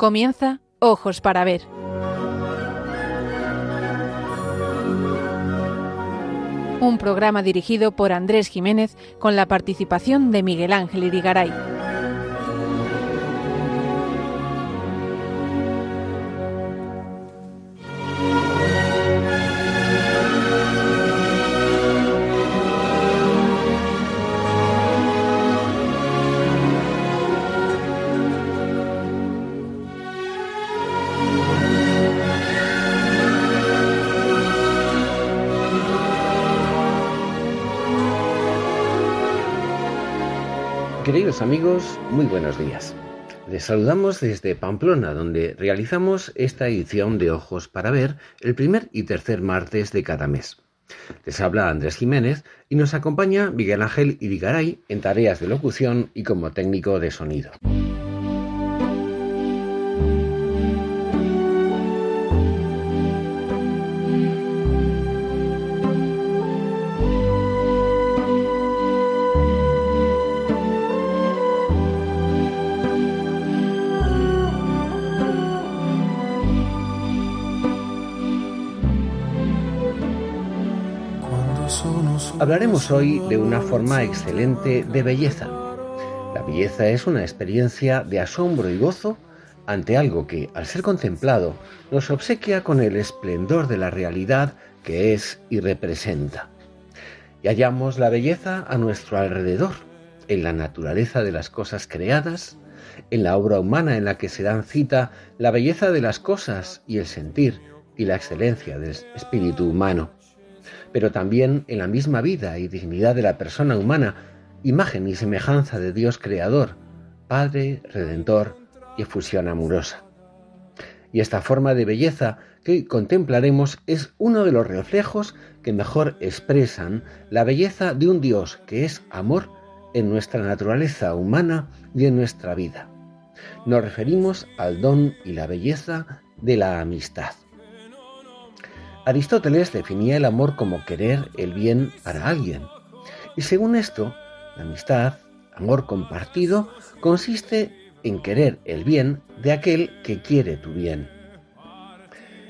Comienza Ojos para Ver. Un programa dirigido por Andrés Jiménez con la participación de Miguel Ángel Irigaray. Amigos, muy buenos días. Les saludamos desde Pamplona, donde realizamos esta edición de Ojos para Ver el primer y tercer martes de cada mes. Les habla Andrés Jiménez y nos acompaña Miguel Ángel Irigaray en tareas de locución y como técnico de sonido. Hablaremos hoy de una forma excelente de belleza. La belleza es una experiencia de asombro y gozo ante algo que, al ser contemplado, nos obsequia con el esplendor de la realidad que es y representa. Y hallamos la belleza a nuestro alrededor, en la naturaleza de las cosas creadas, en la obra humana en la que se dan cita la belleza de las cosas y el sentir y la excelencia del espíritu humano pero también en la misma vida y dignidad de la persona humana, imagen y semejanza de Dios Creador, Padre, Redentor y efusión amorosa. Y esta forma de belleza que hoy contemplaremos es uno de los reflejos que mejor expresan la belleza de un Dios que es amor en nuestra naturaleza humana y en nuestra vida. Nos referimos al don y la belleza de la amistad. Aristóteles definía el amor como querer el bien para alguien. Y según esto, la amistad, amor compartido, consiste en querer el bien de aquel que quiere tu bien.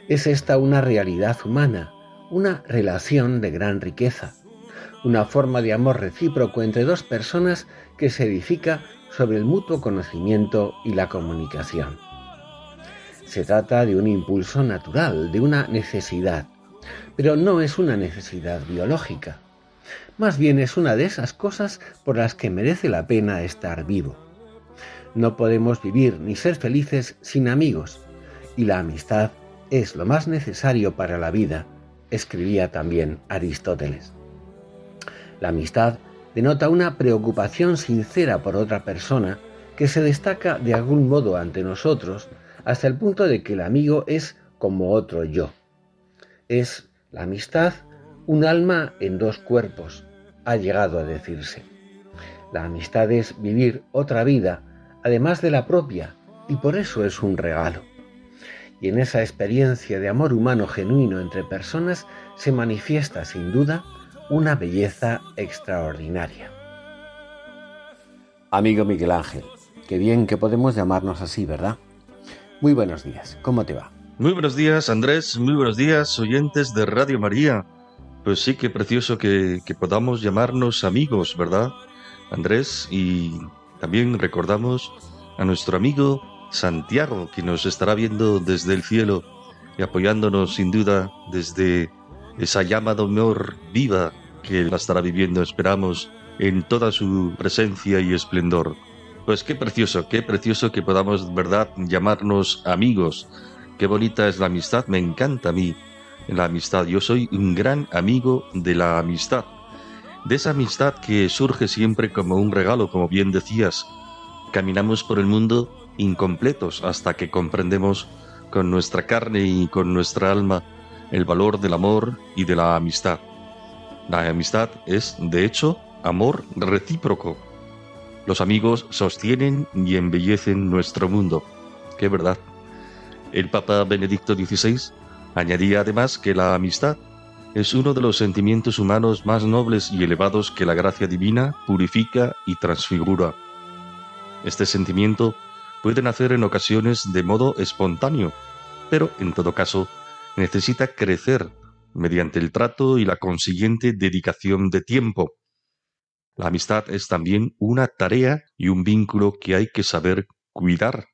Es esta una realidad humana, una relación de gran riqueza, una forma de amor recíproco entre dos personas que se edifica sobre el mutuo conocimiento y la comunicación. Se trata de un impulso natural, de una necesidad, pero no es una necesidad biológica. Más bien es una de esas cosas por las que merece la pena estar vivo. No podemos vivir ni ser felices sin amigos, y la amistad es lo más necesario para la vida, escribía también Aristóteles. La amistad denota una preocupación sincera por otra persona que se destaca de algún modo ante nosotros hasta el punto de que el amigo es como otro yo. Es la amistad un alma en dos cuerpos, ha llegado a decirse. La amistad es vivir otra vida, además de la propia, y por eso es un regalo. Y en esa experiencia de amor humano genuino entre personas se manifiesta sin duda una belleza extraordinaria. Amigo Miguel Ángel, qué bien que podemos llamarnos así, ¿verdad? Muy buenos días, ¿cómo te va? Muy buenos días, Andrés. Muy buenos días, oyentes de Radio María. Pues sí, qué precioso que, que podamos llamarnos amigos, ¿verdad, Andrés? Y también recordamos a nuestro amigo Santiago, que nos estará viendo desde el cielo y apoyándonos sin duda desde esa llama de honor viva que la estará viviendo, esperamos, en toda su presencia y esplendor. Pues qué precioso, qué precioso que podamos, verdad, llamarnos amigos Qué bonita es la amistad, me encanta a mí la amistad. Yo soy un gran amigo de la amistad. De esa amistad que surge siempre como un regalo, como bien decías. Caminamos por el mundo incompletos hasta que comprendemos con nuestra carne y con nuestra alma el valor del amor y de la amistad. La amistad es, de hecho, amor recíproco. Los amigos sostienen y embellecen nuestro mundo. Qué verdad. El Papa Benedicto XVI añadía además que la amistad es uno de los sentimientos humanos más nobles y elevados que la gracia divina purifica y transfigura. Este sentimiento puede nacer en ocasiones de modo espontáneo, pero en todo caso necesita crecer mediante el trato y la consiguiente dedicación de tiempo. La amistad es también una tarea y un vínculo que hay que saber cuidar.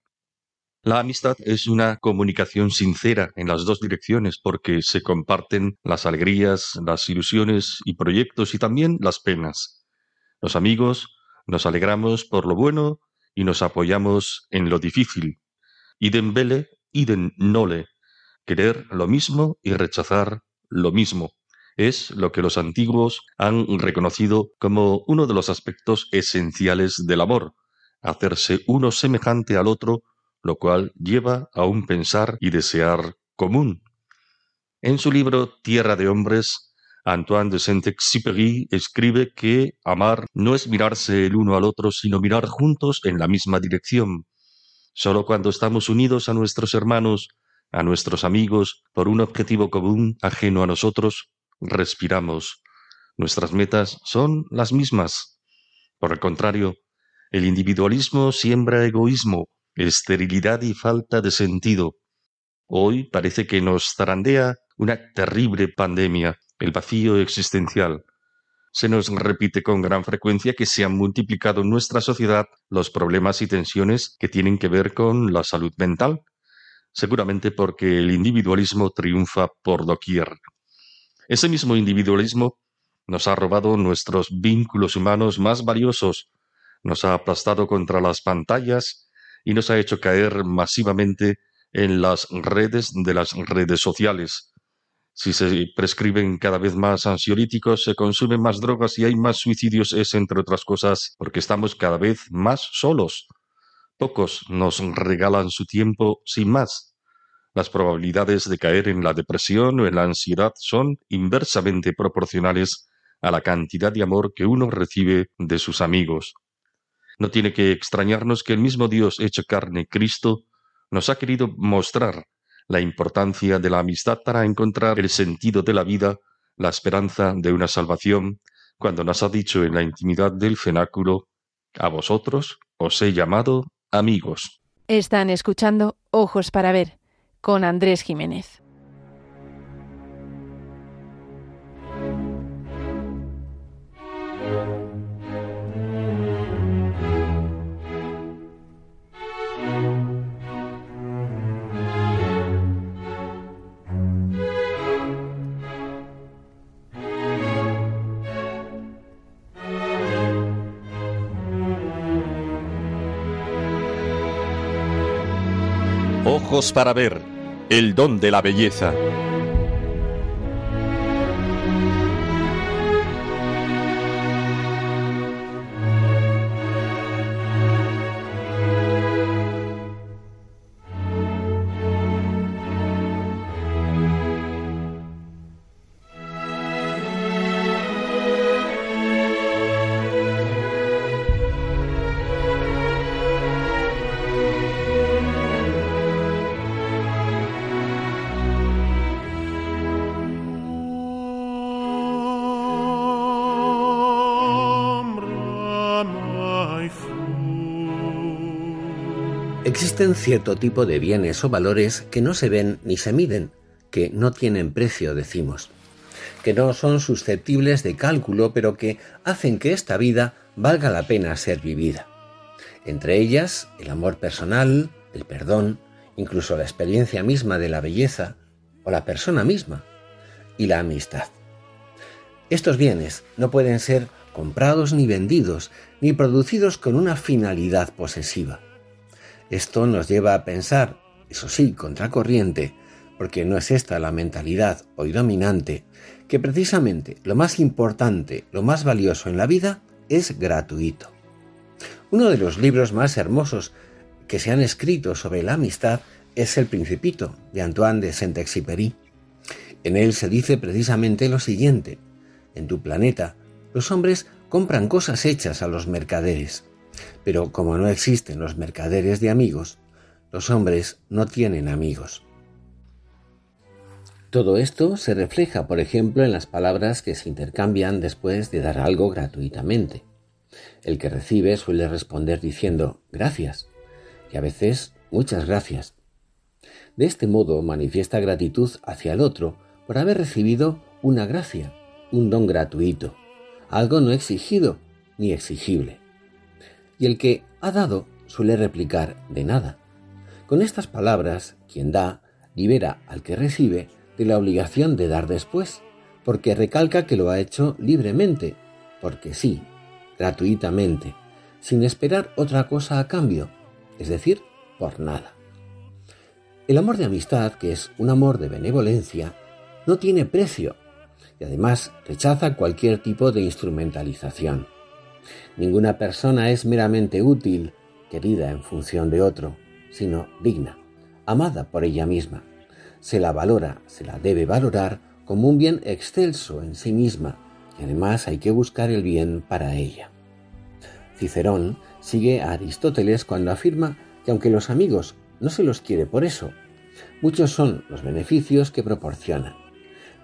La amistad es una comunicación sincera en las dos direcciones porque se comparten las alegrías, las ilusiones y proyectos y también las penas. Los amigos nos alegramos por lo bueno y nos apoyamos en lo difícil. Idem vele, idem nole. Querer lo mismo y rechazar lo mismo. Es lo que los antiguos han reconocido como uno de los aspectos esenciales del amor, hacerse uno semejante al otro, lo cual lleva a un pensar y desear común. En su libro Tierra de Hombres, Antoine de Saint-Exupéry escribe que amar no es mirarse el uno al otro, sino mirar juntos en la misma dirección. Solo cuando estamos unidos a nuestros hermanos, a nuestros amigos, por un objetivo común ajeno a nosotros, respiramos. Nuestras metas son las mismas. Por el contrario, el individualismo siembra egoísmo, esterilidad y falta de sentido. Hoy parece que nos zarandea una terrible pandemia, el vacío existencial. Se nos repite con gran frecuencia que se han multiplicado en nuestra sociedad los problemas y tensiones que tienen que ver con la salud mental, seguramente porque el individualismo triunfa por doquier. Ese mismo individualismo nos ha robado nuestros vínculos humanos más valiosos, nos ha aplastado contra las pantallas y nos ha hecho caer masivamente en las redes de las redes sociales. Si se prescriben cada vez más ansiolíticos, se consumen más drogas y hay más suicidios, es entre otras cosas porque estamos cada vez más solos. Pocos nos regalan su tiempo sin más. Las probabilidades de caer en la depresión o en la ansiedad son inversamente proporcionales a la cantidad de amor que uno recibe de sus amigos. No tiene que extrañarnos que el mismo Dios hecho carne, Cristo, nos ha querido mostrar la importancia de la amistad para encontrar el sentido de la vida, la esperanza de una salvación, cuando nos ha dicho en la intimidad del cenáculo, a vosotros os he llamado amigos. Están escuchando Ojos para Ver con Andrés Jiménez. Ojos para ver, el don de la belleza. Existen cierto tipo de bienes o valores que no se ven ni se miden, que no tienen precio, decimos, que no son susceptibles de cálculo, pero que hacen que esta vida valga la pena ser vivida. Entre ellas, el amor personal, el perdón, incluso la experiencia misma de la belleza o la persona misma, y la amistad. Estos bienes no pueden ser comprados ni vendidos, ni producidos con una finalidad posesiva. Esto nos lleva a pensar, eso sí, contracorriente, porque no es esta la mentalidad hoy dominante, que precisamente lo más importante, lo más valioso en la vida es gratuito. Uno de los libros más hermosos que se han escrito sobre la amistad es El Principito, de Antoine de Saint-Exupéry. En él se dice precisamente lo siguiente: En tu planeta, los hombres compran cosas hechas a los mercaderes. Pero como no existen los mercaderes de amigos, los hombres no tienen amigos. Todo esto se refleja, por ejemplo, en las palabras que se intercambian después de dar algo gratuitamente. El que recibe suele responder diciendo gracias, y a veces muchas gracias. De este modo manifiesta gratitud hacia el otro por haber recibido una gracia, un don gratuito, algo no exigido ni exigible. Y el que ha dado suele replicar de nada. Con estas palabras, quien da libera al que recibe de la obligación de dar después, porque recalca que lo ha hecho libremente, porque sí, gratuitamente, sin esperar otra cosa a cambio, es decir, por nada. El amor de amistad, que es un amor de benevolencia, no tiene precio y además rechaza cualquier tipo de instrumentalización. Ninguna persona es meramente útil, querida en función de otro, sino digna, amada por ella misma. Se la valora, se la debe valorar como un bien excelso en sí misma, y además hay que buscar el bien para ella. Cicerón sigue a Aristóteles cuando afirma que aunque los amigos no se los quiere por eso, muchos son los beneficios que proporcionan,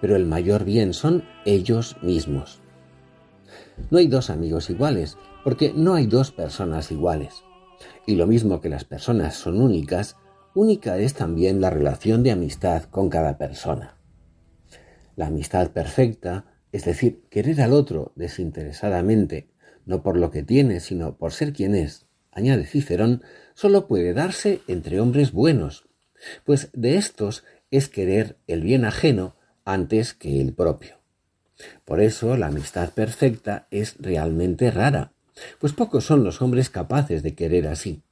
pero el mayor bien son ellos mismos. No hay dos amigos iguales, porque no hay dos personas iguales. Y lo mismo que las personas son únicas, única es también la relación de amistad con cada persona. La amistad perfecta, es decir, querer al otro desinteresadamente, no por lo que tiene, sino por ser quien es, añade Cicerón, solo puede darse entre hombres buenos, pues de estos es querer el bien ajeno antes que el propio. Por eso la amistad perfecta es realmente rara, pues pocos son los hombres capaces de querer así,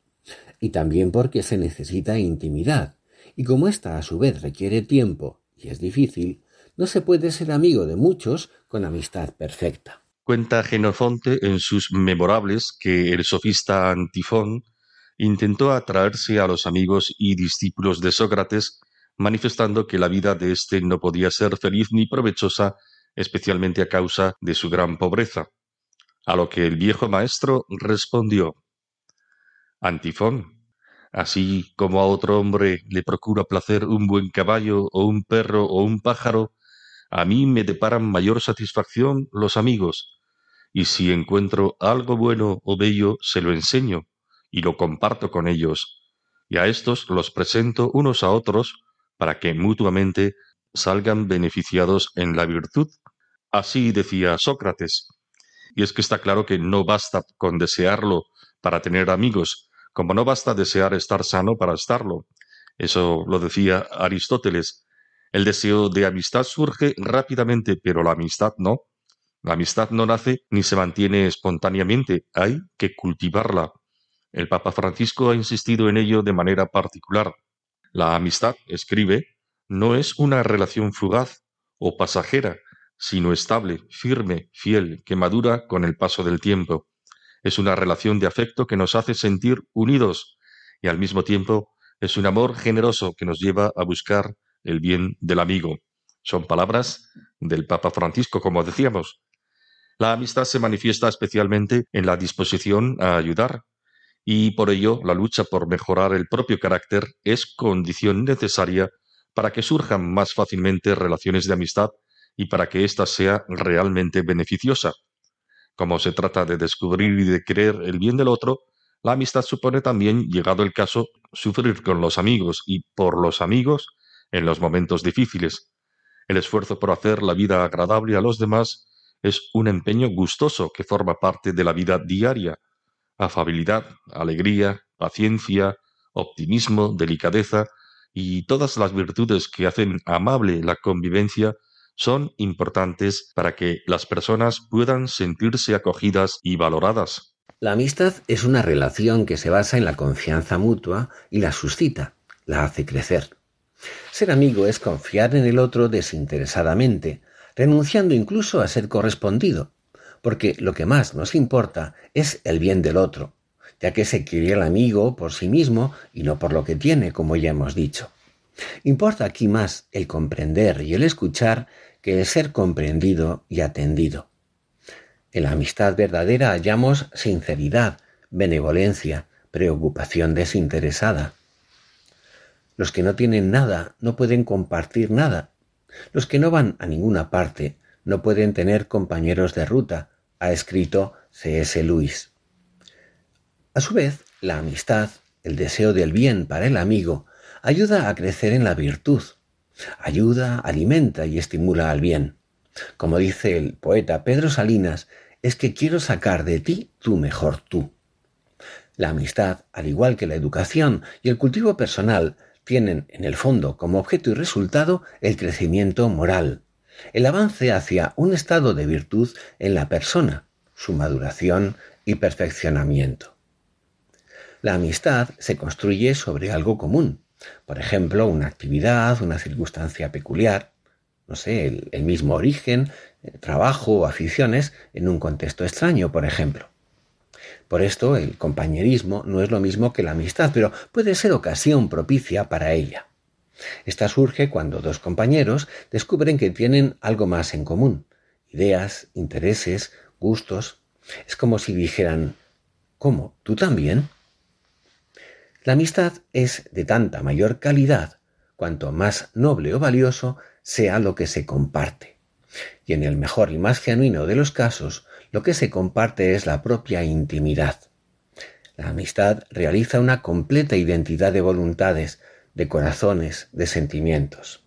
y también porque se necesita intimidad, y como ésta a su vez requiere tiempo y es difícil, no se puede ser amigo de muchos con amistad perfecta. Cuenta Genofonte en sus memorables que el sofista Antifón intentó atraerse a los amigos y discípulos de Sócrates, manifestando que la vida de éste no podía ser feliz ni provechosa, especialmente a causa de su gran pobreza. A lo que el viejo maestro respondió Antifón, así como a otro hombre le procura placer un buen caballo o un perro o un pájaro, a mí me deparan mayor satisfacción los amigos, y si encuentro algo bueno o bello se lo enseño y lo comparto con ellos, y a estos los presento unos a otros para que mutuamente salgan beneficiados en la virtud. Así decía Sócrates. Y es que está claro que no basta con desearlo para tener amigos, como no basta desear estar sano para estarlo. Eso lo decía Aristóteles. El deseo de amistad surge rápidamente, pero la amistad no. La amistad no nace ni se mantiene espontáneamente, hay que cultivarla. El Papa Francisco ha insistido en ello de manera particular. La amistad, escribe, no es una relación fugaz o pasajera, sino estable, firme, fiel, que madura con el paso del tiempo. Es una relación de afecto que nos hace sentir unidos y al mismo tiempo es un amor generoso que nos lleva a buscar el bien del amigo. Son palabras del Papa Francisco, como decíamos. La amistad se manifiesta especialmente en la disposición a ayudar, y por ello la lucha por mejorar el propio carácter es condición necesaria para que surjan más fácilmente relaciones de amistad y para que ésta sea realmente beneficiosa. Como se trata de descubrir y de creer el bien del otro, la amistad supone también, llegado el caso, sufrir con los amigos y por los amigos en los momentos difíciles. El esfuerzo por hacer la vida agradable a los demás es un empeño gustoso que forma parte de la vida diaria. Afabilidad, alegría, paciencia, optimismo, delicadeza y todas las virtudes que hacen amable la convivencia son importantes para que las personas puedan sentirse acogidas y valoradas. La amistad es una relación que se basa en la confianza mutua y la suscita, la hace crecer. Ser amigo es confiar en el otro desinteresadamente, renunciando incluso a ser correspondido, porque lo que más nos importa es el bien del otro, ya que se quiere al amigo por sí mismo y no por lo que tiene, como ya hemos dicho. Importa aquí más el comprender y el escuchar que el ser comprendido y atendido. En la amistad verdadera hallamos sinceridad, benevolencia, preocupación desinteresada. Los que no tienen nada no pueden compartir nada. Los que no van a ninguna parte no pueden tener compañeros de ruta, ha escrito C.S. Lewis. A su vez, la amistad el deseo del bien para el amigo, ayuda a crecer en la virtud. Ayuda, alimenta y estimula al bien. Como dice el poeta Pedro Salinas, es que quiero sacar de ti tu mejor tú. La amistad, al igual que la educación y el cultivo personal, tienen en el fondo como objeto y resultado el crecimiento moral, el avance hacia un estado de virtud en la persona, su maduración y perfeccionamiento. La amistad se construye sobre algo común, por ejemplo, una actividad, una circunstancia peculiar, no sé, el, mismo origen, eh, trabajo o aficiones en un contexto extraño, por ejemplo. Por esto, el compañerismo no es lo mismo que la amistad, pero puede ser ocasión propicia para ella. Esta surge cuando dos compañeros descubren que tienen algo más en común, ideas, intereses, gustos. Es como si dijeran, ¿cómo? ¿Tú también? La amistad es de tanta mayor calidad cuanto más noble o valioso sea lo que se comparte. Y en el mejor y más genuino de los casos, lo que se comparte es la propia intimidad. La amistad realiza una completa identidad de voluntades, de corazones, de sentimientos.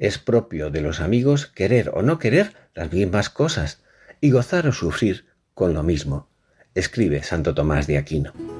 Es propio de los amigos querer o no querer las mismas cosas y gozar o sufrir con lo mismo, escribe Santo Tomás de Aquino.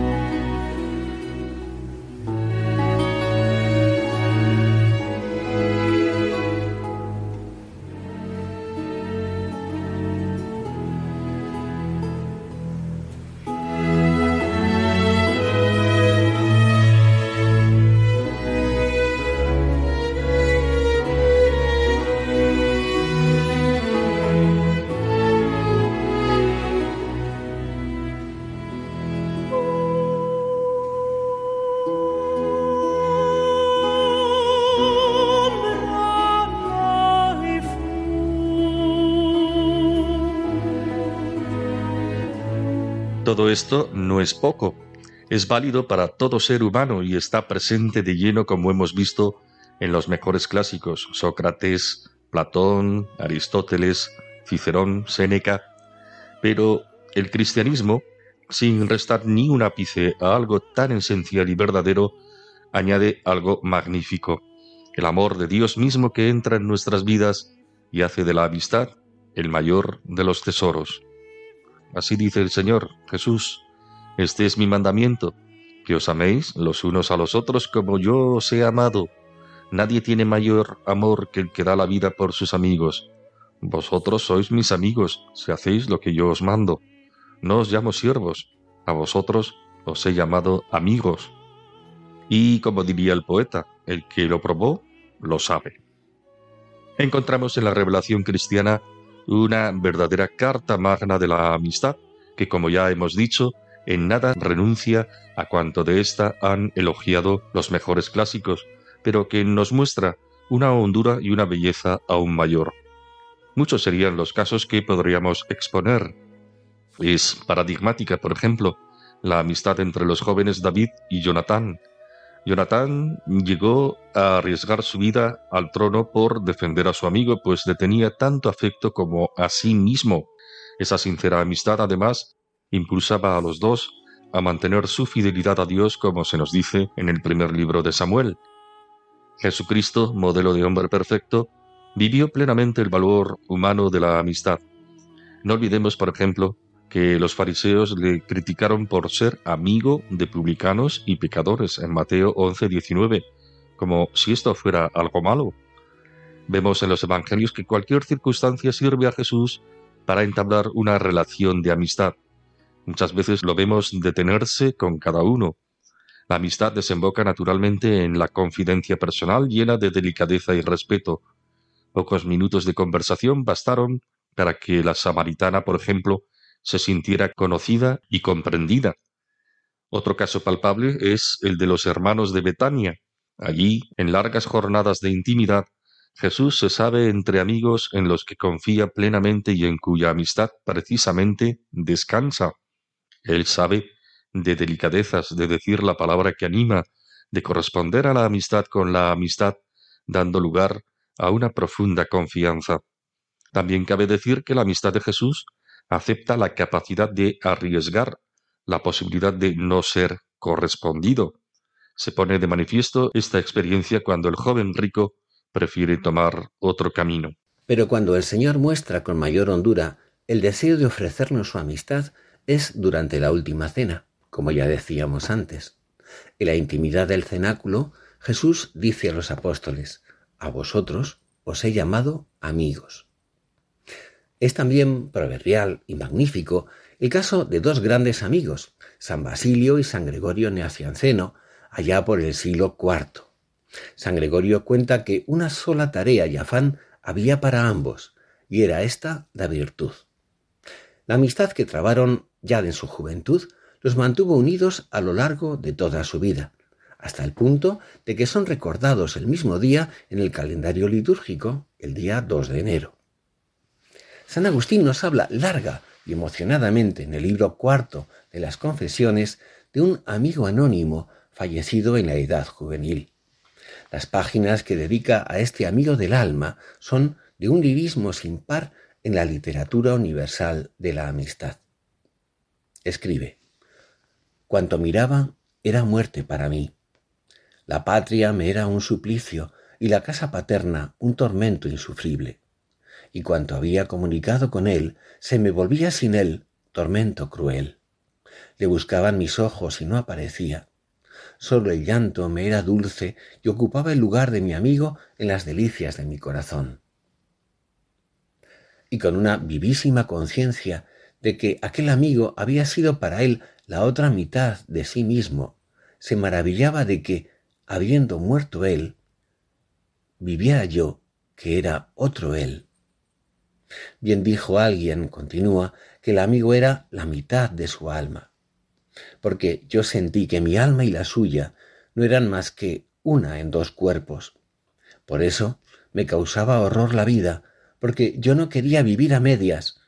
Todo esto no es poco, es válido para todo ser humano y está presente de lleno como hemos visto en los mejores clásicos, Sócrates, Platón, Aristóteles, Cicerón, Séneca. Pero el cristianismo, sin restar ni un ápice a algo tan esencial y verdadero, añade algo magnífico, el amor de Dios mismo que entra en nuestras vidas y hace de la amistad el mayor de los tesoros. Así dice el Señor Jesús, este es mi mandamiento, que os améis los unos a los otros como yo os he amado. Nadie tiene mayor amor que el que da la vida por sus amigos. Vosotros sois mis amigos si hacéis lo que yo os mando. No os llamo siervos, a vosotros os he llamado amigos. Y como diría el poeta, el que lo probó, lo sabe. Encontramos en la revelación cristiana una verdadera carta magna de la amistad, que como ya hemos dicho, en nada renuncia a cuanto de ésta han elogiado los mejores clásicos, pero que nos muestra una hondura y una belleza aún mayor. Muchos serían los casos que podríamos exponer. Es paradigmática, por ejemplo, la amistad entre los jóvenes David y Jonatán, Jonatán llegó a arriesgar su vida al trono por defender a su amigo, pues le tenía tanto afecto como a sí mismo. Esa sincera amistad, además, impulsaba a los dos a mantener su fidelidad a Dios, como se nos dice en el primer libro de Samuel. Jesucristo, modelo de hombre perfecto, vivió plenamente el valor humano de la amistad. No olvidemos, por ejemplo, que los fariseos le criticaron por ser amigo de publicanos y pecadores en Mateo 11:19, como si esto fuera algo malo. Vemos en los evangelios que cualquier circunstancia sirve a Jesús para entablar una relación de amistad. Muchas veces lo vemos detenerse con cada uno. La amistad desemboca naturalmente en la confidencia personal llena de delicadeza y respeto. Pocos minutos de conversación bastaron para que la samaritana, por ejemplo, se sintiera conocida y comprendida. Otro caso palpable es el de los hermanos de Betania. Allí, en largas jornadas de intimidad, Jesús se sabe entre amigos en los que confía plenamente y en cuya amistad precisamente descansa. Él sabe de delicadezas, de decir la palabra que anima, de corresponder a la amistad con la amistad, dando lugar a una profunda confianza. También cabe decir que la amistad de Jesús acepta la capacidad de arriesgar, la posibilidad de no ser correspondido. Se pone de manifiesto esta experiencia cuando el joven rico prefiere tomar otro camino. Pero cuando el Señor muestra con mayor hondura el deseo de ofrecernos su amistad es durante la última cena, como ya decíamos antes. En la intimidad del cenáculo, Jesús dice a los apóstoles, a vosotros os he llamado amigos. Es también proverbial y magnífico el caso de dos grandes amigos, San Basilio y San Gregorio Neacianceno, allá por el siglo IV. San Gregorio cuenta que una sola tarea y afán había para ambos, y era esta la virtud. La amistad que trabaron ya en su juventud los mantuvo unidos a lo largo de toda su vida, hasta el punto de que son recordados el mismo día en el calendario litúrgico, el día 2 de enero. San Agustín nos habla larga y emocionadamente en el libro cuarto de las Confesiones de un amigo anónimo fallecido en la edad juvenil. Las páginas que dedica a este amigo del alma son de un lirismo sin par en la literatura universal de la amistad. Escribe, Cuanto miraba era muerte para mí. La patria me era un suplicio y la casa paterna un tormento insufrible. Y cuanto había comunicado con él, se me volvía sin él tormento cruel. Le buscaban mis ojos y no aparecía. Solo el llanto me era dulce y ocupaba el lugar de mi amigo en las delicias de mi corazón. Y con una vivísima conciencia de que aquel amigo había sido para él la otra mitad de sí mismo, se maravillaba de que, habiendo muerto él, viviera yo, que era otro él. Bien dijo alguien, continúa, que el amigo era la mitad de su alma, porque yo sentí que mi alma y la suya no eran más que una en dos cuerpos. Por eso me causaba horror la vida, porque yo no quería vivir a medias,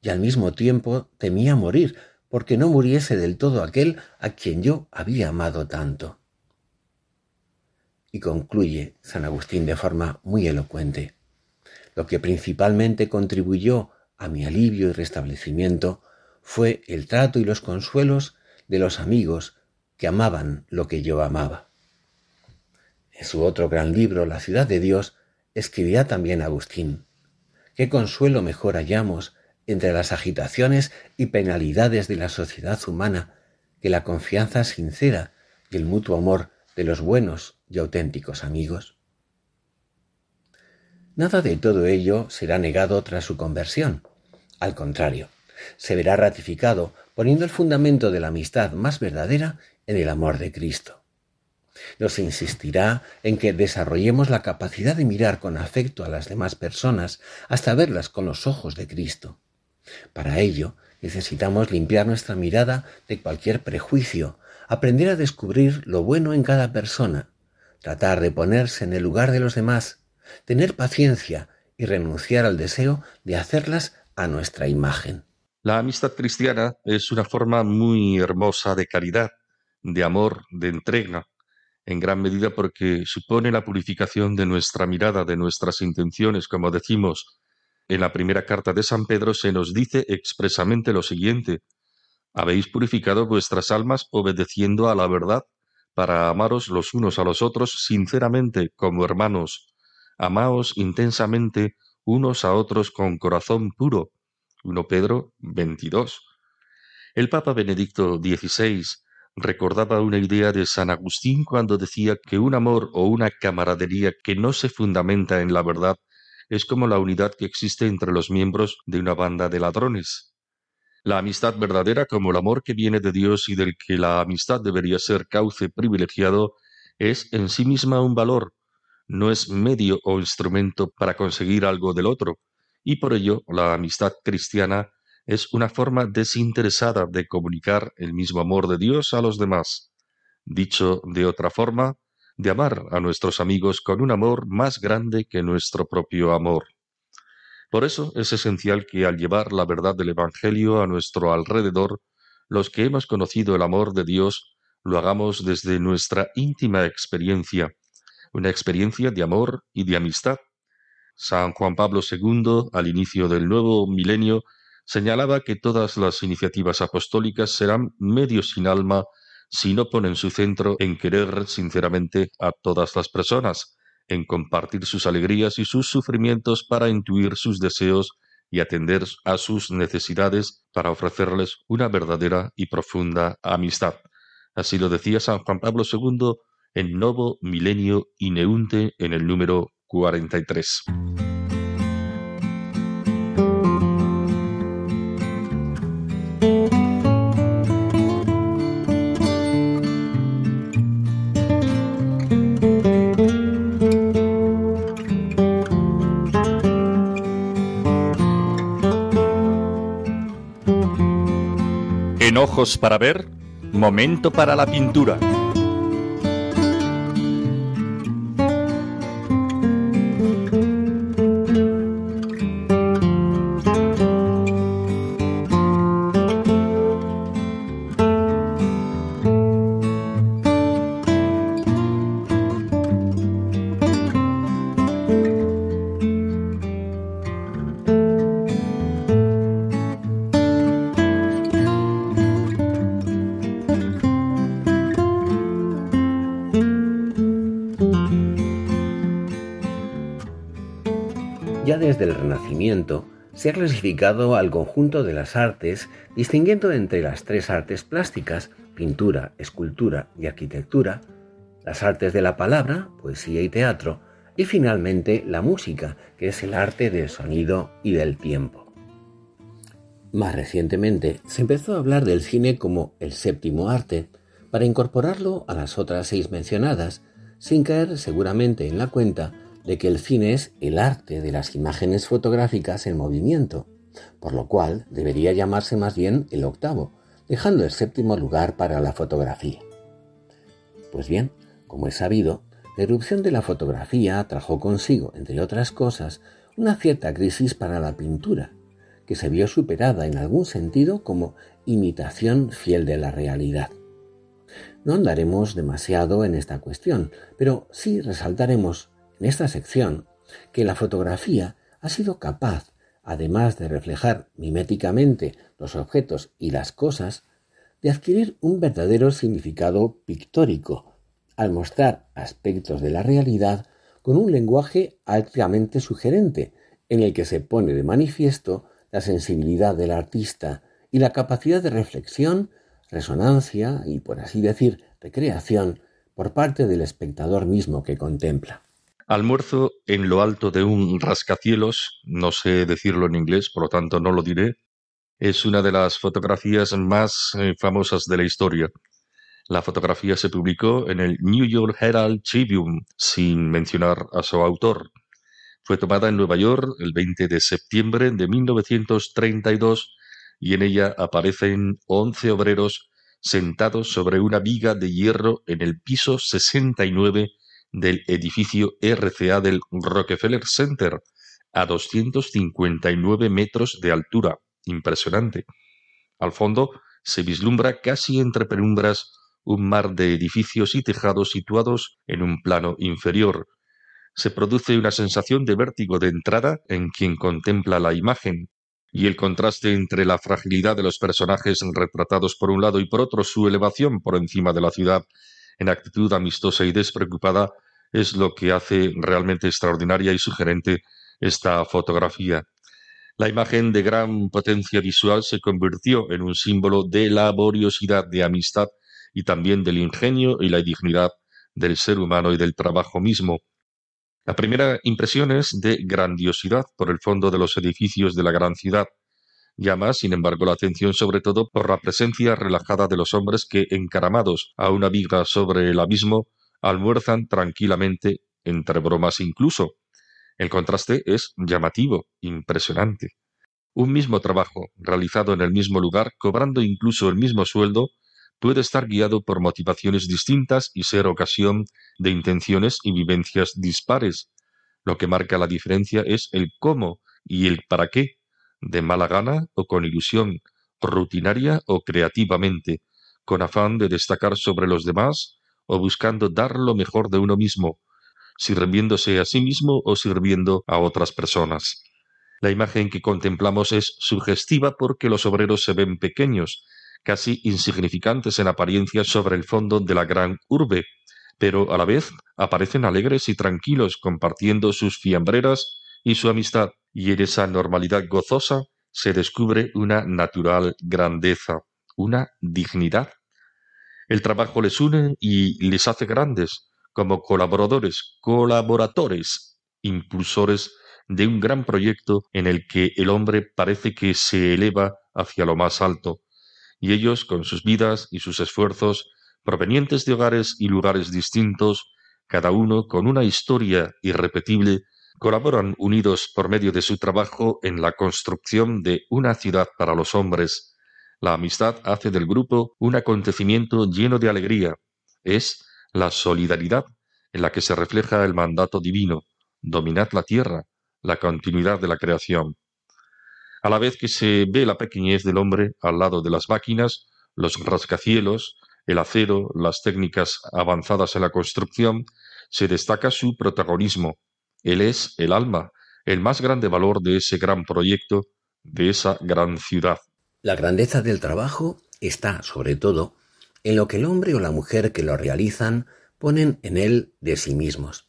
y al mismo tiempo temía morir, porque no muriese del todo aquel a quien yo había amado tanto. Y concluye San Agustín de forma muy elocuente. Lo que principalmente contribuyó a mi alivio y restablecimiento fue el trato y los consuelos de los amigos que amaban lo que yo amaba. En su otro gran libro, La ciudad de Dios, escribía también Agustín, ¿qué consuelo mejor hallamos entre las agitaciones y penalidades de la sociedad humana que la confianza sincera y el mutuo amor de los buenos y auténticos amigos? Nada de todo ello será negado tras su conversión. Al contrario, se verá ratificado poniendo el fundamento de la amistad más verdadera en el amor de Cristo. Nos insistirá en que desarrollemos la capacidad de mirar con afecto a las demás personas hasta verlas con los ojos de Cristo para ello, necesitamos limpiar nuestra mirada de cualquier prejuicio, aprender a descubrir lo bueno en cada persona, tratar de ponerse en el lugar de los demás, tener paciencia y renunciar al deseo de hacerlas a nuestra imagen. La amistad cristiana es una forma muy hermosa de caridad, de amor, de entrega, en gran medida porque supone la purificación de nuestra mirada, de nuestras intenciones, como decimos, en la primera carta de San Pedro se nos dice expresamente lo siguiente, habéis purificado vuestras almas obedeciendo a la verdad, para amaros los unos a los otros sinceramente como hermanos. Amaos intensamente unos a otros con corazón puro. 1 Pedro 22. El Papa Benedicto XVI recordaba una idea de San Agustín cuando decía que un amor o una camaradería que no se fundamenta en la verdad es como la unidad que existe entre los miembros de una banda de ladrones. La amistad verdadera, como el amor que viene de Dios y del que la amistad debería ser cauce privilegiado, es en sí misma un valor, no es medio o instrumento para conseguir algo del otro, y por ello la amistad cristiana es una forma desinteresada de comunicar el mismo amor de Dios a los demás. Dicho de otra forma, de amar a nuestros amigos con un amor más grande que nuestro propio amor. Por eso es esencial que al llevar la verdad del Evangelio a nuestro alrededor, los que hemos conocido el amor de Dios lo hagamos desde nuestra íntima experiencia, una experiencia de amor y de amistad. San Juan Pablo II, al inicio del nuevo milenio, señalaba que todas las iniciativas apostólicas serán medios sin alma si no ponen su centro en querer sinceramente a todas las personas, en compartir sus alegrías y sus sufrimientos para intuir sus deseos y atender a sus necesidades para ofrecerles una verdadera y profunda amistad. Así lo decía San Juan Pablo II en Novo Milenio Ineunte en el número 43. En ojos para ver, momento para la pintura. Se ha clasificado al conjunto de las artes distinguiendo entre las tres artes plásticas, pintura, escultura y arquitectura, las artes de la palabra, poesía y teatro, y finalmente la música, que es el arte del sonido y del tiempo. Más recientemente se empezó a hablar del cine como el séptimo arte, para incorporarlo a las otras seis mencionadas, sin caer seguramente en la cuenta de que el cine es el arte de las imágenes fotográficas en movimiento, por lo cual debería llamarse más bien el octavo, dejando el séptimo lugar para la fotografía. Pues bien, como es sabido, la erupción de la fotografía trajo consigo, entre otras cosas, una cierta crisis para la pintura, que se vio superada en algún sentido como imitación fiel de la realidad. No andaremos demasiado en esta cuestión, pero sí resaltaremos en esta sección que la fotografía ha sido capaz, además de reflejar miméticamente los objetos y las cosas, de adquirir un verdadero significado pictórico, al mostrar aspectos de la realidad con un lenguaje altamente sugerente, en el que se pone de manifiesto la sensibilidad del artista y la capacidad de reflexión, resonancia y, por así decir, recreación por parte del espectador mismo que contempla. Almuerzo en lo alto de un rascacielos, no sé decirlo en inglés, por lo tanto no lo diré, es una de las fotografías más eh, famosas de la historia. La fotografía se publicó en el New York Herald Tribune, sin mencionar a su autor. Fue tomada en Nueva York el 20 de septiembre de 1932 y en ella aparecen 11 obreros sentados sobre una viga de hierro en el piso 69 del edificio RCA del Rockefeller Center, a 259 metros de altura. Impresionante. Al fondo se vislumbra casi entre penumbras un mar de edificios y tejados situados en un plano inferior. Se produce una sensación de vértigo de entrada en quien contempla la imagen, y el contraste entre la fragilidad de los personajes retratados por un lado y por otro su elevación por encima de la ciudad en actitud amistosa y despreocupada es lo que hace realmente extraordinaria y sugerente esta fotografía. La imagen de gran potencia visual se convirtió en un símbolo de laboriosidad, de amistad y también del ingenio y la dignidad del ser humano y del trabajo mismo. La primera impresión es de grandiosidad por el fondo de los edificios de la gran ciudad. Llama, sin embargo, la atención sobre todo por la presencia relajada de los hombres que, encaramados a una viga sobre el abismo, almuerzan tranquilamente, entre bromas incluso. El contraste es llamativo, impresionante. Un mismo trabajo, realizado en el mismo lugar, cobrando incluso el mismo sueldo, puede estar guiado por motivaciones distintas y ser ocasión de intenciones y vivencias dispares. Lo que marca la diferencia es el cómo y el para qué, de mala gana o con ilusión, rutinaria o creativamente, con afán de destacar sobre los demás o buscando dar lo mejor de uno mismo, sirviéndose a sí mismo o sirviendo a otras personas. La imagen que contemplamos es sugestiva porque los obreros se ven pequeños, casi insignificantes en apariencia sobre el fondo de la gran urbe, pero a la vez aparecen alegres y tranquilos compartiendo sus fiambreras y su amistad, y en esa normalidad gozosa se descubre una natural grandeza, una dignidad. El trabajo les une y les hace grandes, como colaboradores, colaboradores, impulsores de un gran proyecto en el que el hombre parece que se eleva hacia lo más alto, y ellos, con sus vidas y sus esfuerzos, provenientes de hogares y lugares distintos, cada uno con una historia irrepetible, colaboran unidos por medio de su trabajo en la construcción de una ciudad para los hombres. La amistad hace del grupo un acontecimiento lleno de alegría. Es la solidaridad en la que se refleja el mandato divino, dominad la tierra, la continuidad de la creación. A la vez que se ve la pequeñez del hombre al lado de las máquinas, los rascacielos, el acero, las técnicas avanzadas en la construcción, se destaca su protagonismo. Él es el alma, el más grande valor de ese gran proyecto, de esa gran ciudad. La grandeza del trabajo está, sobre todo, en lo que el hombre o la mujer que lo realizan ponen en él de sí mismos.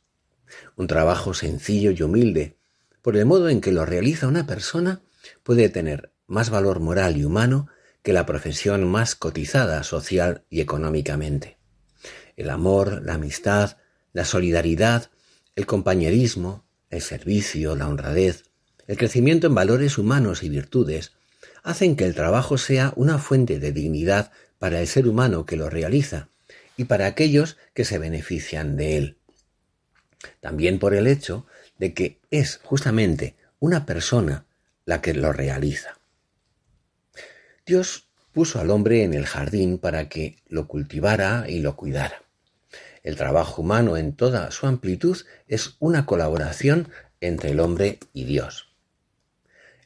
Un trabajo sencillo y humilde, por el modo en que lo realiza una persona, puede tener más valor moral y humano que la profesión más cotizada social y económicamente. El amor, la amistad, la solidaridad, el compañerismo, el servicio, la honradez, el crecimiento en valores humanos y virtudes, hacen que el trabajo sea una fuente de dignidad para el ser humano que lo realiza y para aquellos que se benefician de él. También por el hecho de que es justamente una persona la que lo realiza. Dios puso al hombre en el jardín para que lo cultivara y lo cuidara. El trabajo humano en toda su amplitud es una colaboración entre el hombre y Dios.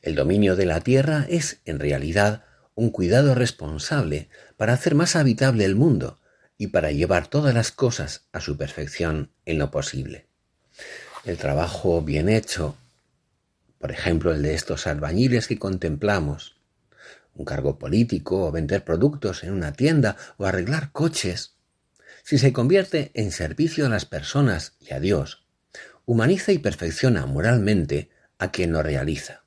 El dominio de la tierra es, en realidad, un cuidado responsable para hacer más habitable el mundo y para llevar todas las cosas a su perfección en lo posible. El trabajo bien hecho, por ejemplo el de estos albañiles que contemplamos, un cargo político o vender productos en una tienda o arreglar coches, si se convierte en servicio a las personas y a Dios, humaniza y perfecciona moralmente a quien lo realiza.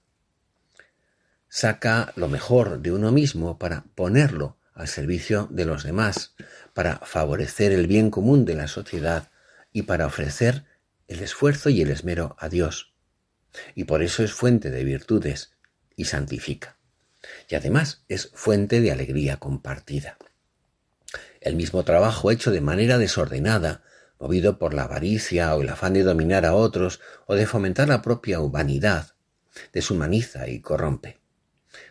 Saca lo mejor de uno mismo para ponerlo al servicio de los demás, para favorecer el bien común de la sociedad y para ofrecer el esfuerzo y el esmero a Dios, y por eso es fuente de virtudes y santifica. Y además es fuente de alegría compartida. El mismo trabajo hecho de manera desordenada, movido por la avaricia o el afán de dominar a otros o de fomentar la propia humanidad, deshumaniza y corrompe.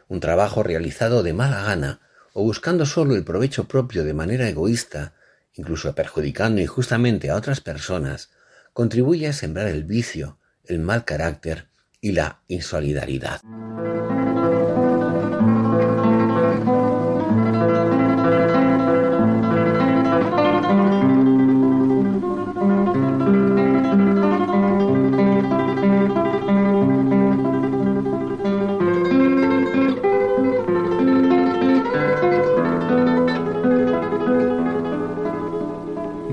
Un trabajo realizado de mala gana o buscando solo el provecho propio de manera egoísta, incluso perjudicando injustamente a otras personas, contribuye a sembrar el vicio, el mal carácter y la insolidaridad.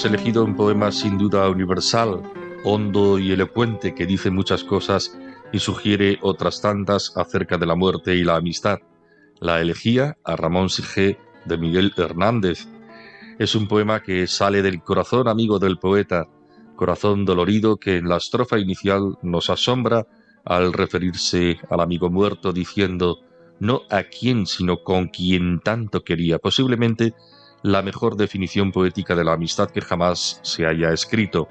Hemos elegido un poema sin duda universal, hondo y elocuente que dice muchas cosas y sugiere otras tantas acerca de la muerte y la amistad. La elegía a Ramón Sige de Miguel Hernández. Es un poema que sale del corazón amigo del poeta, corazón dolorido que en la estrofa inicial nos asombra al referirse al amigo muerto diciendo no a quién, sino con quien tanto quería, posiblemente la mejor definición poética de la amistad que jamás se haya escrito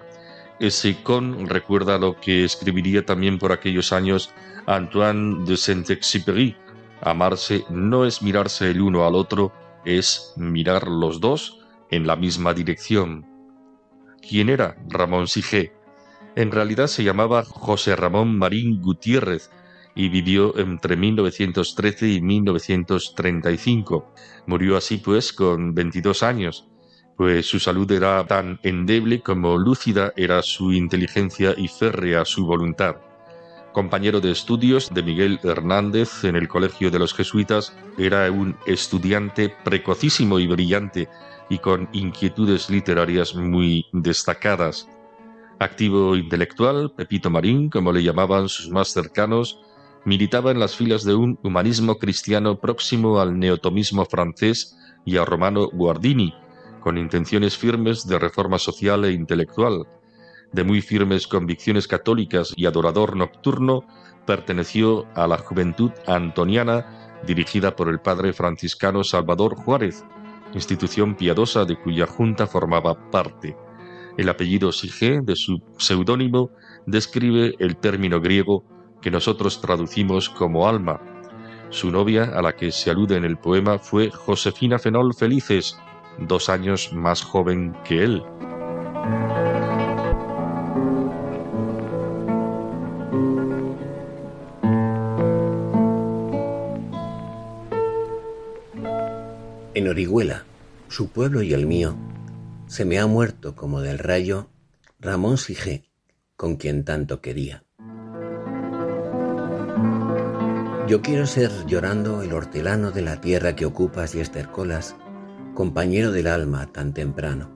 ese con recuerda lo que escribiría también por aquellos años Antoine de Saint-Exupéry. Amarse no es mirarse el uno al otro, es mirar los dos en la misma dirección. ¿Quién era Ramón Sige? En realidad se llamaba José Ramón Marín Gutiérrez y vivió entre 1913 y 1935. Murió así pues con 22 años pues su salud era tan endeble como lúcida era su inteligencia y férrea su voluntad. Compañero de estudios de Miguel Hernández en el Colegio de los Jesuitas, era un estudiante precocísimo y brillante y con inquietudes literarias muy destacadas. Activo intelectual, Pepito Marín, como le llamaban sus más cercanos, militaba en las filas de un humanismo cristiano próximo al neotomismo francés y a Romano Guardini, con intenciones firmes de reforma social e intelectual. De muy firmes convicciones católicas y adorador nocturno, perteneció a la Juventud Antoniana dirigida por el padre franciscano Salvador Juárez, institución piadosa de cuya junta formaba parte. El apellido Sige, de su seudónimo, describe el término griego que nosotros traducimos como alma. Su novia, a la que se alude en el poema, fue Josefina Fenol Felices, dos años más joven que él. En Orihuela, su pueblo y el mío, se me ha muerto como del rayo Ramón Sige, con quien tanto quería. Yo quiero ser llorando el hortelano de la tierra que ocupas y estercolas compañero del alma tan temprano.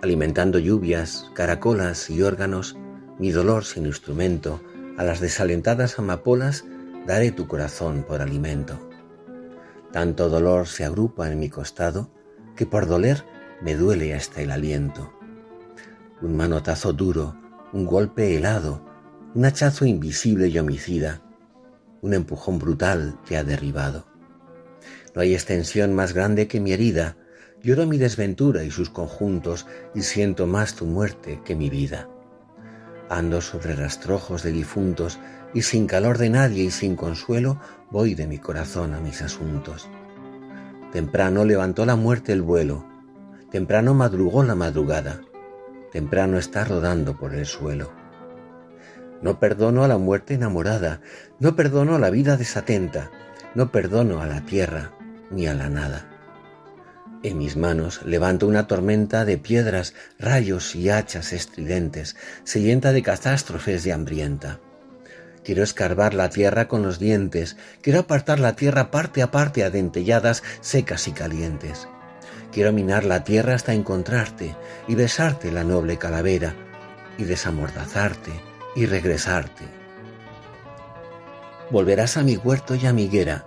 Alimentando lluvias, caracolas y órganos, mi dolor sin instrumento, a las desalentadas amapolas daré tu corazón por alimento. Tanto dolor se agrupa en mi costado que por doler me duele hasta el aliento. Un manotazo duro, un golpe helado, un hachazo invisible y homicida, un empujón brutal te ha derribado. No hay extensión más grande que mi herida. Lloro mi desventura y sus conjuntos y siento más tu muerte que mi vida. Ando sobre rastrojos de difuntos y sin calor de nadie y sin consuelo voy de mi corazón a mis asuntos. Temprano levantó la muerte el vuelo, temprano madrugó la madrugada, temprano está rodando por el suelo. No perdono a la muerte enamorada, no perdono a la vida desatenta, no perdono a la tierra, ni a la nada. En mis manos levanto una tormenta de piedras, rayos y hachas estridentes, sedienta de catástrofes y hambrienta. Quiero escarbar la tierra con los dientes, quiero apartar la tierra parte a parte a dentelladas secas y calientes. Quiero minar la tierra hasta encontrarte y besarte la noble calavera y desamordazarte y regresarte. Volverás a mi huerto y a mi higuera,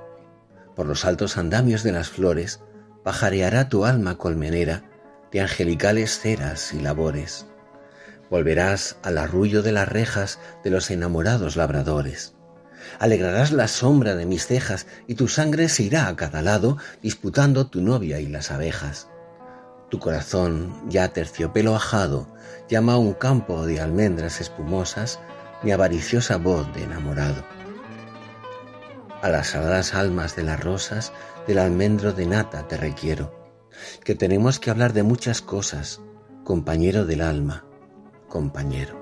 por los altos andamios de las flores, pajareará tu alma colmenera de angelicales ceras y labores. Volverás al arrullo de las rejas de los enamorados labradores. Alegrarás la sombra de mis cejas y tu sangre se irá a cada lado disputando tu novia y las abejas. Tu corazón, ya terciopelo ajado, llama a un campo de almendras espumosas mi avariciosa voz de enamorado a las saladas almas de las rosas del almendro de nata te requiero, que tenemos que hablar de muchas cosas, compañero del alma, compañero.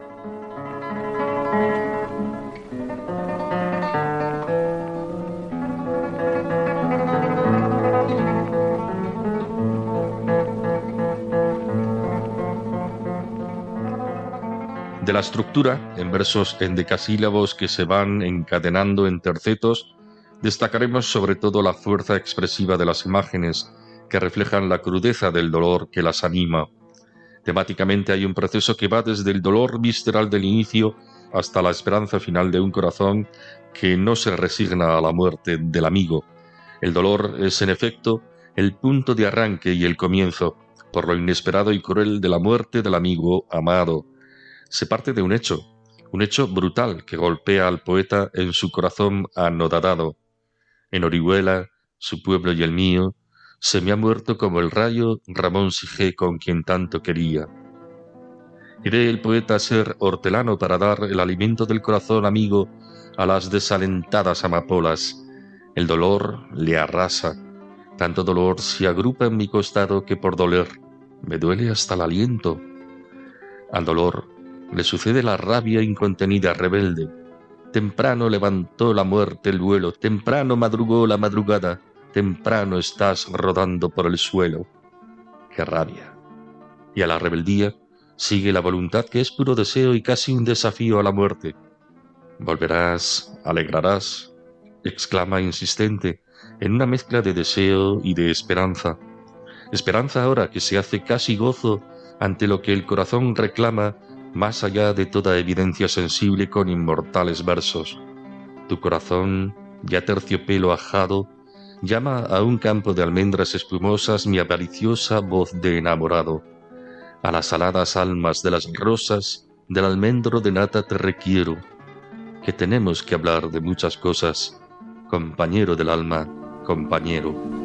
La estructura, en versos endecasílabos que se van encadenando en tercetos, Destacaremos sobre todo la fuerza expresiva de las imágenes que reflejan la crudeza del dolor que las anima. Temáticamente hay un proceso que va desde el dolor visceral del inicio hasta la esperanza final de un corazón que no se resigna a la muerte del amigo. El dolor es, en efecto, el punto de arranque y el comienzo, por lo inesperado y cruel de la muerte del amigo amado. Se parte de un hecho, un hecho brutal que golpea al poeta en su corazón anodadado en Orihuela, su pueblo y el mío, se me ha muerto como el rayo Ramón Sige con quien tanto quería. Quiere el poeta ser hortelano para dar el alimento del corazón amigo a las desalentadas amapolas. El dolor le arrasa. Tanto dolor se agrupa en mi costado que por doler me duele hasta el aliento. Al dolor le sucede la rabia incontenida rebelde. Temprano levantó la muerte el vuelo, temprano madrugó la madrugada, temprano estás rodando por el suelo. ¡Qué rabia! Y a la rebeldía sigue la voluntad que es puro deseo y casi un desafío a la muerte. Volverás, alegrarás, exclama insistente, en una mezcla de deseo y de esperanza. Esperanza ahora que se hace casi gozo ante lo que el corazón reclama más allá de toda evidencia sensible con inmortales versos. Tu corazón, ya terciopelo ajado, llama a un campo de almendras espumosas mi avariciosa voz de enamorado a las aladas almas de las rosas, del almendro de nata te requiero, que tenemos que hablar de muchas cosas, compañero del alma, compañero.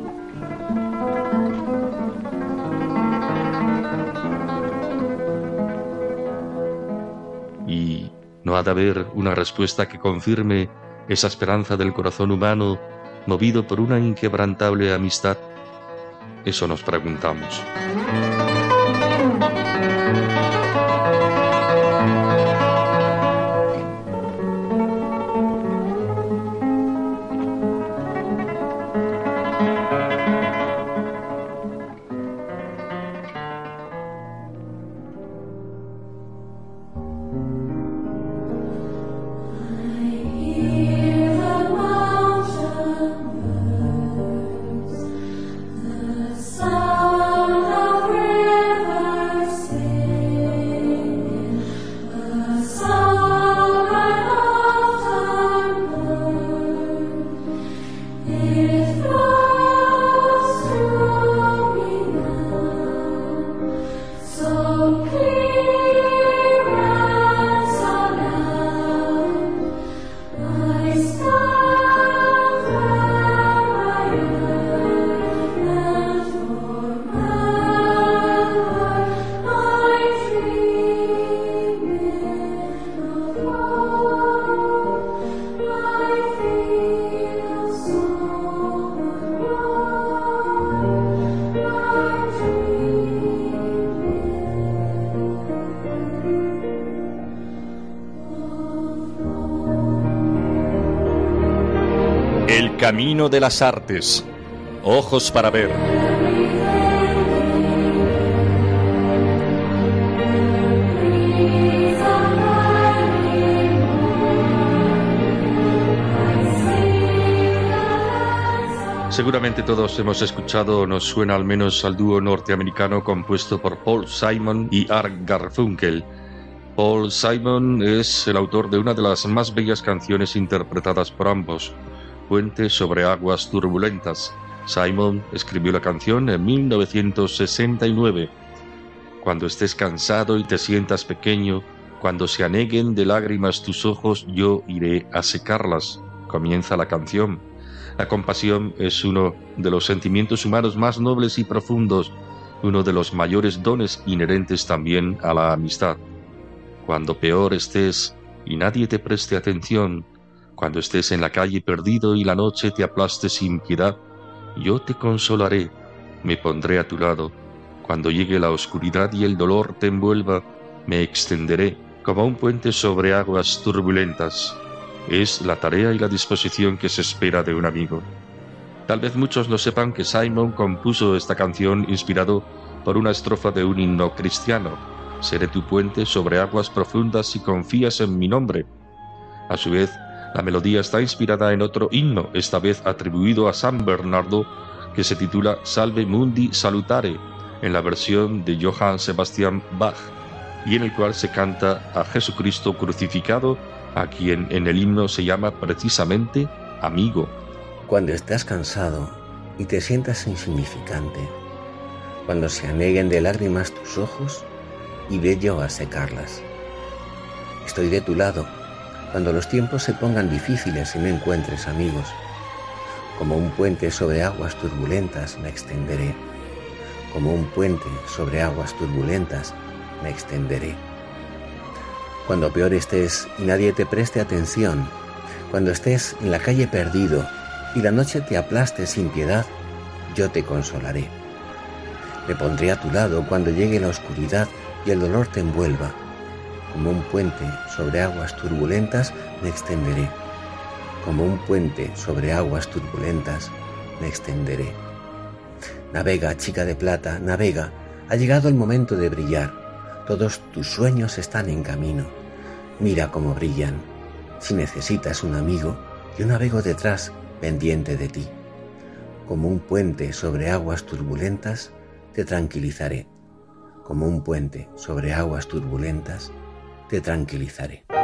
No ha de haber una respuesta que confirme esa esperanza del corazón humano movido por una inquebrantable amistad. Eso nos preguntamos. Camino de las Artes. Ojos para ver. Seguramente todos hemos escuchado o nos suena al menos al dúo norteamericano compuesto por Paul Simon y Art Garfunkel. Paul Simon es el autor de una de las más bellas canciones interpretadas por ambos, Sobre aguas turbulentas. Simon escribió la canción en 1969. Cuando estés cansado y te sientas pequeño, cuando se aneguen de lágrimas tus ojos, yo iré a secarlas. Comienza la canción. La compasión es uno de los sentimientos humanos más nobles y profundos, uno de los mayores dones inherentes también a la amistad. Cuando peor estés y nadie te preste atención, cuando estés en la calle perdido y la noche te aplaste sin piedad, yo te consolaré, me pondré a tu lado. Cuando llegue la oscuridad y el dolor te envuelva, me extenderé como un puente sobre aguas turbulentas. Es la tarea y la disposición que se espera de un amigo. Tal vez muchos no sepan que Simon compuso esta canción inspirado por una estrofa de un himno cristiano. Seré tu puente sobre aguas profundas si confías en mi nombre. A su vez, la melodía está inspirada en otro himno, esta vez atribuido a San Bernardo, que se titula Salve Mundi Salutare, en la versión de Johann Sebastian Bach, y en el cual se canta a Jesucristo crucificado, a quien en el himno se llama precisamente amigo. Cuando estás cansado y te sientas insignificante, cuando se aneguen de lágrimas tus ojos y ve yo a secarlas. Estoy de tu lado cuando los tiempos se pongan difíciles y no encuentres amigos. Como un puente sobre aguas turbulentas me extenderé. Como un puente sobre aguas turbulentas me extenderé. Cuando peor estés y nadie te preste atención, cuando estés en la calle perdido y la noche te aplaste sin piedad, yo te consolaré. Me pondré a tu lado cuando llegue la oscuridad y el dolor te envuelva. Como un puente sobre aguas turbulentas me extenderé. Como un puente sobre aguas turbulentas me extenderé. Navega, chica de plata, navega. Ha llegado el momento de brillar. Todos tus sueños están en camino. Mira cómo brillan. Si necesitas un amigo, yo navego detrás, pendiente de ti. Como un puente sobre aguas turbulentas, te tranquilizaré. Como un puente sobre aguas turbulentas, te tranquilizaré.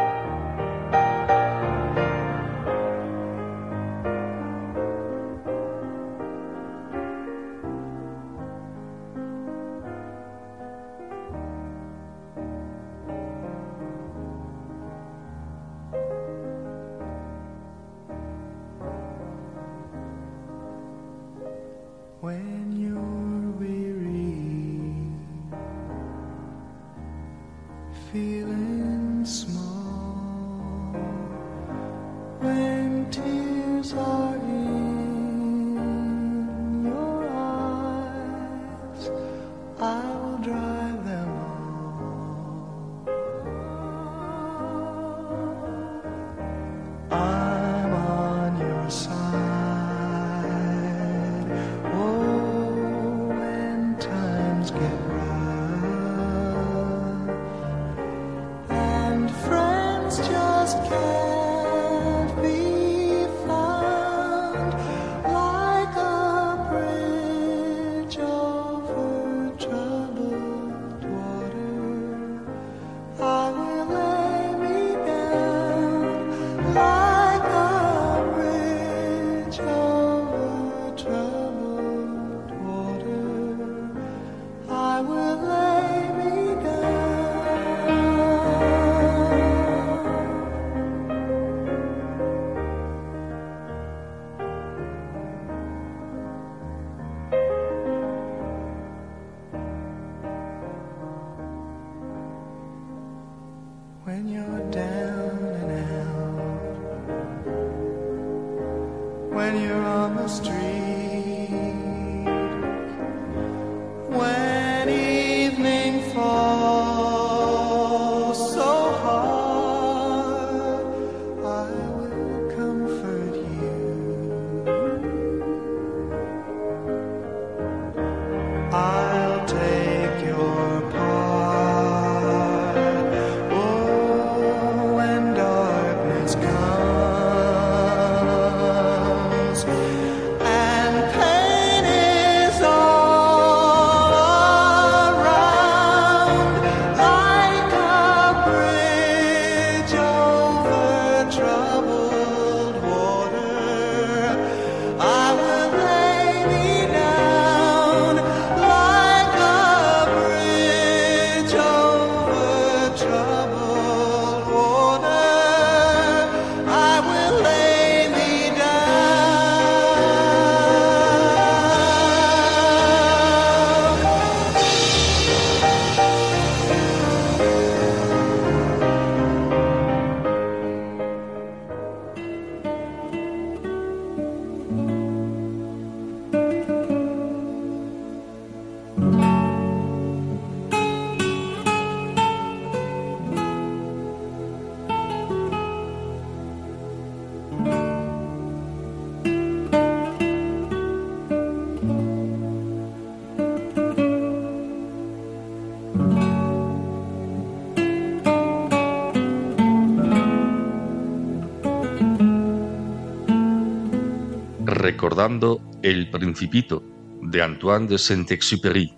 El Principito de Antoine de Saint-Exupéry.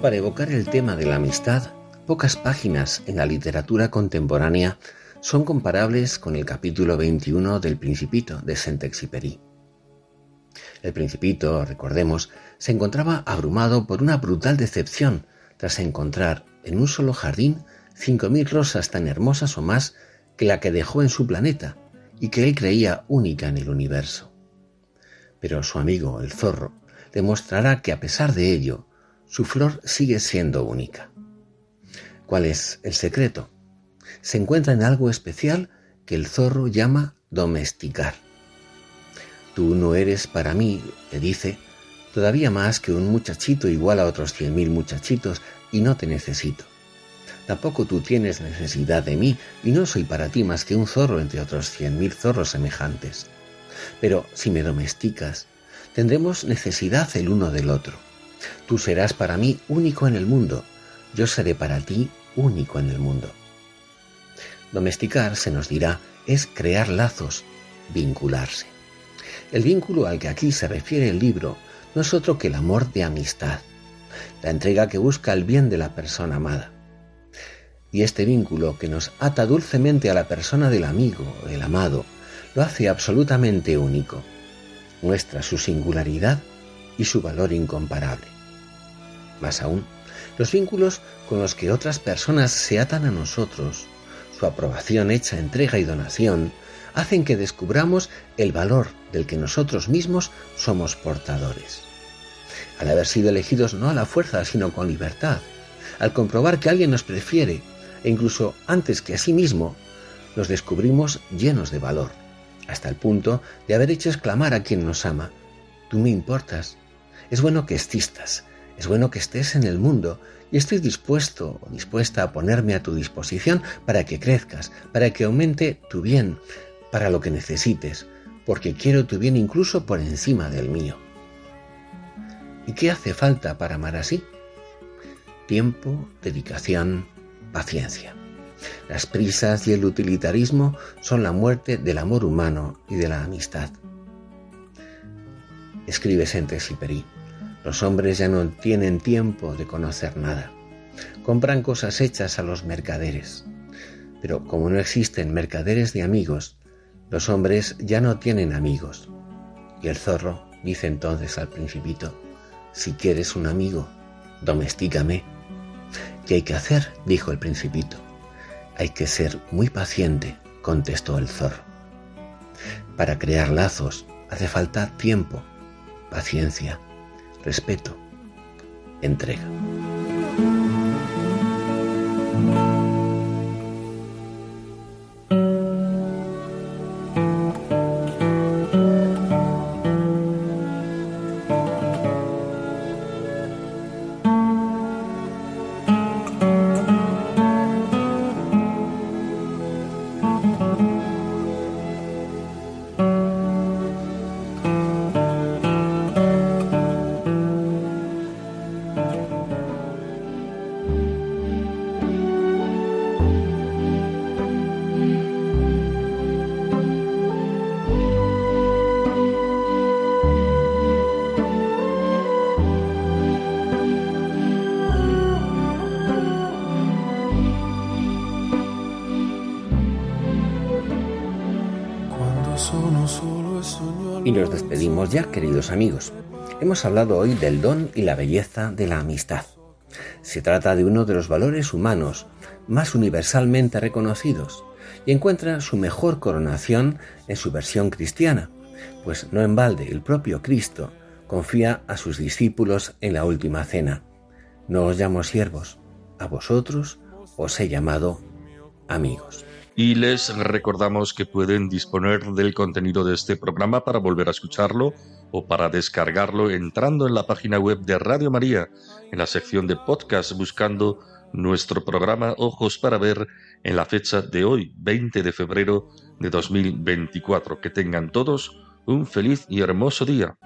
Para evocar el tema de la amistad, pocas páginas en la literatura contemporánea son comparables con el capítulo 21 del Principito de Saint-Exupéry. El Principito, recordemos, se encontraba abrumado por una brutal decepción tras encontrar en un solo jardín cinco mil rosas tan hermosas o más que la que dejó en su planeta y que él creía única en el universo. Pero su amigo, el zorro, demostrará que a pesar de ello, su flor sigue siendo única. ¿Cuál es el secreto? Se encuentra en algo especial que el zorro llama domesticar. Tú no eres para mí, le dice, todavía más que un muchachito igual a otros cien mil muchachitos y no te necesito. Tampoco tú tienes necesidad de mí y no soy para ti más que un zorro entre otros cien mil zorros semejantes. Pero si me domesticas, tendremos necesidad el uno del otro. Tú serás para mí único en el mundo, yo seré para ti único en el mundo. Domesticar, se nos dirá, es crear lazos, vincularse. El vínculo al que aquí se refiere el libro no es otro que el amor de amistad, la entrega que busca el bien de la persona amada. Y este vínculo que nos ata dulcemente a la persona del amigo, el amado, lo hace absolutamente único. Muestra su singularidad y su valor incomparable. Más aún, los vínculos con los que otras personas se atan a nosotros, su aprobación hecha entrega y donación, hacen que descubramos el valor del que nosotros mismos somos portadores. Al haber sido elegidos no a la fuerza, sino con libertad, al comprobar que alguien nos prefiere, e incluso antes que a sí mismo, nos descubrimos llenos de valor, hasta el punto de haber hecho exclamar a quien nos ama, tú me importas, es bueno que existas, es bueno que estés en el mundo y estoy dispuesto o dispuesta a ponerme a tu disposición para que crezcas, para que aumente tu bien, para lo que necesites, porque quiero tu bien incluso por encima del mío. ¿Y qué hace falta para amar así? Tiempo, dedicación, paciencia. Las prisas y el utilitarismo son la muerte del amor humano y de la amistad. Escribe Saint-Exupéry. Los hombres ya no tienen tiempo de conocer nada. Compran cosas hechas a los mercaderes. Pero como no existen mercaderes de amigos, los hombres ya no tienen amigos. Y el zorro dice entonces al principito, si quieres un amigo, domestícame. ¿Qué hay que hacer? dijo el principito. Hay que ser muy paciente, contestó el zorro. Para crear lazos hace falta tiempo, paciencia, respeto, entrega. Ya, queridos amigos. Hemos hablado hoy del don y la belleza de la amistad. Se trata de uno de los valores humanos más universalmente reconocidos y encuentra su mejor coronación en su versión cristiana, pues no en balde el propio Cristo confía a sus discípulos en la última cena. No os llamo siervos, a vosotros os he llamado amigos y les recordamos que pueden disponer del contenido de este programa para volver a escucharlo o para descargarlo entrando en la página web de Radio María, en la sección de podcast, buscando nuestro programa Ojos para Ver en la fecha de hoy, 20 de febrero de 2024. Que tengan todos un feliz y hermoso día.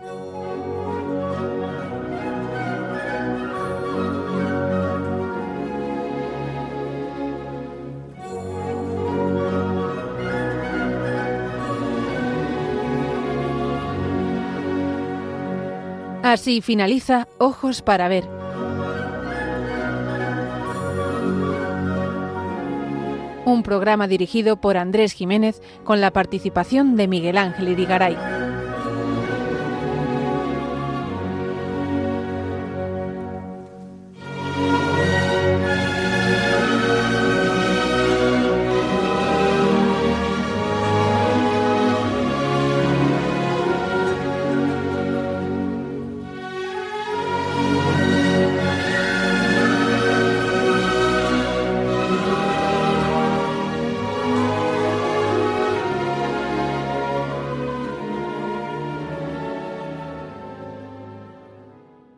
Así finaliza Ojos para Ver. Un programa dirigido por Andrés Jiménez con la participación de Miguel Ángel Irigaray.